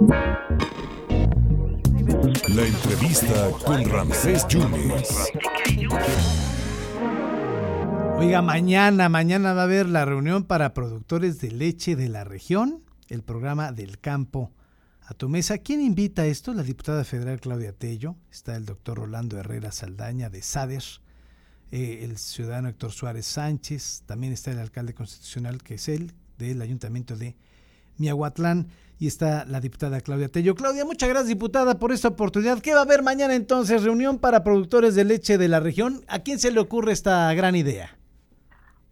La entrevista con Ramsés Yunes. Oiga, mañana, mañana va a haber la reunión para productores de leche de la región, el programa del campo a tu mesa. ¿Quién invita a esto? La diputada federal Claudia Tello, está el doctor Rolando Herrera Saldaña de SADER, eh, el ciudadano Héctor Suárez Sánchez, también está el alcalde constitucional que es él, del ayuntamiento de Miahuatlán, y está la diputada Claudia Tello. Claudia, muchas gracias diputada por esta oportunidad. ¿Qué va a haber mañana entonces? Reunión para productores de leche de la región. ¿A quién se le ocurre esta gran idea?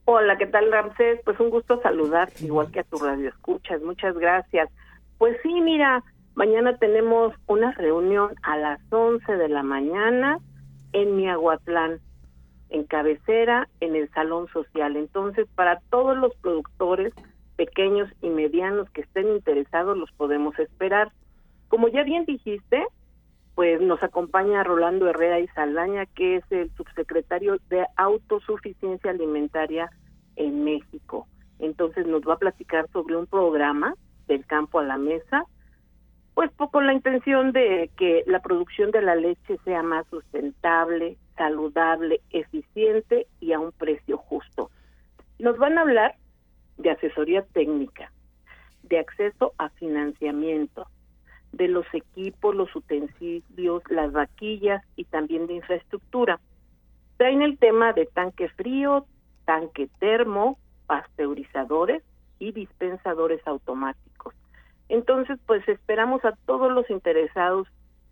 Hola, ¿qué tal Ramsés? Pues un gusto saludar, igual que a tu radio escuchas. Muchas gracias. Pues sí, mira, mañana tenemos una reunión a las 11 de la mañana en Miahuatlán, en cabecera, en el Salón Social. Entonces, para todos los productores pequeños y medianos que estén interesados, los podemos esperar. Como ya bien dijiste, pues nos acompaña Rolando Herrera y Saldaña, que es el subsecretario de Autosuficiencia Alimentaria en México. Entonces nos va a platicar sobre un programa del campo a la mesa, pues con la intención de que la producción de la leche sea más sustentable, saludable, eficiente y a un precio justo. Nos van a hablar asesoría técnica, de acceso a financiamiento, de los equipos, los utensilios, las vaquillas y también de infraestructura. Traen el tema de tanque frío, tanque termo, pasteurizadores y dispensadores automáticos. Entonces, pues esperamos a todos los interesados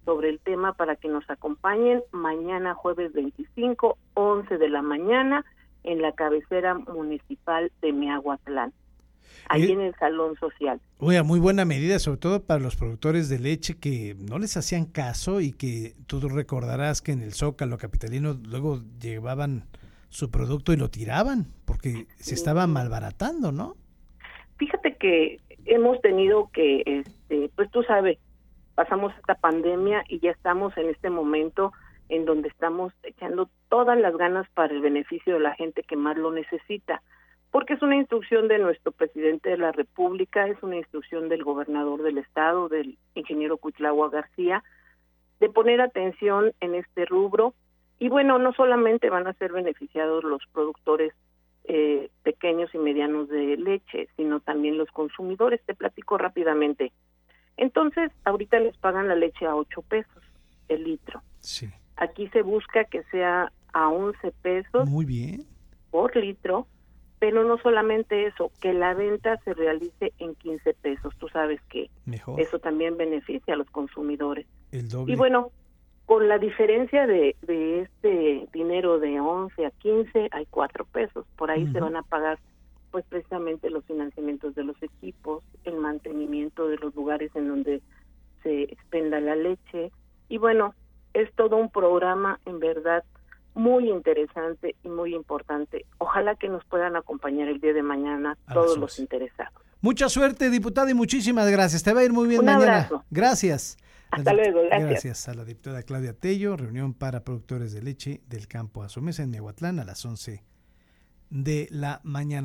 sobre el tema para que nos acompañen mañana jueves 25, 11 de la mañana en la cabecera municipal de Miahuatlán, ahí en el salón social. Oye, muy buena medida, sobre todo para los productores de leche que no les hacían caso y que tú recordarás que en el Zócalo capitalino luego llevaban su producto y lo tiraban porque se estaba malbaratando, ¿no? Fíjate que hemos tenido que, este, pues tú sabes, pasamos esta pandemia y ya estamos en este momento en donde estamos echando todas las ganas para el beneficio de la gente que más lo necesita, porque es una instrucción de nuestro presidente de la República, es una instrucción del gobernador del estado, del ingeniero Cuitlagua García, de poner atención en este rubro. Y bueno, no solamente van a ser beneficiados los productores eh, pequeños y medianos de leche, sino también los consumidores. Te platico rápidamente. Entonces, ahorita les pagan la leche a 8 pesos el litro. Sí. Aquí se busca que sea a 11 pesos Muy bien. por litro, pero no solamente eso, que la venta se realice en 15 pesos. Tú sabes que Mejor. eso también beneficia a los consumidores. El doble. Y bueno, con la diferencia de, de este dinero de 11 a 15, hay 4 pesos. Por ahí se van a pagar pues precisamente los financiamientos de los equipos, el mantenimiento de los lugares en donde se expenda la leche. Y bueno, es todo un programa en verdad muy interesante y muy importante. Ojalá que nos puedan acompañar el día de mañana A todos los 11. interesados. Mucha suerte, diputada, y muchísimas gracias. Te va a ir muy bien Un mañana. abrazo. Gracias. Hasta luego, gracias. Gracias a la diputada Claudia Tello, reunión para productores de leche del campo a su mesa en Miahuatlán a las 11 de la mañana.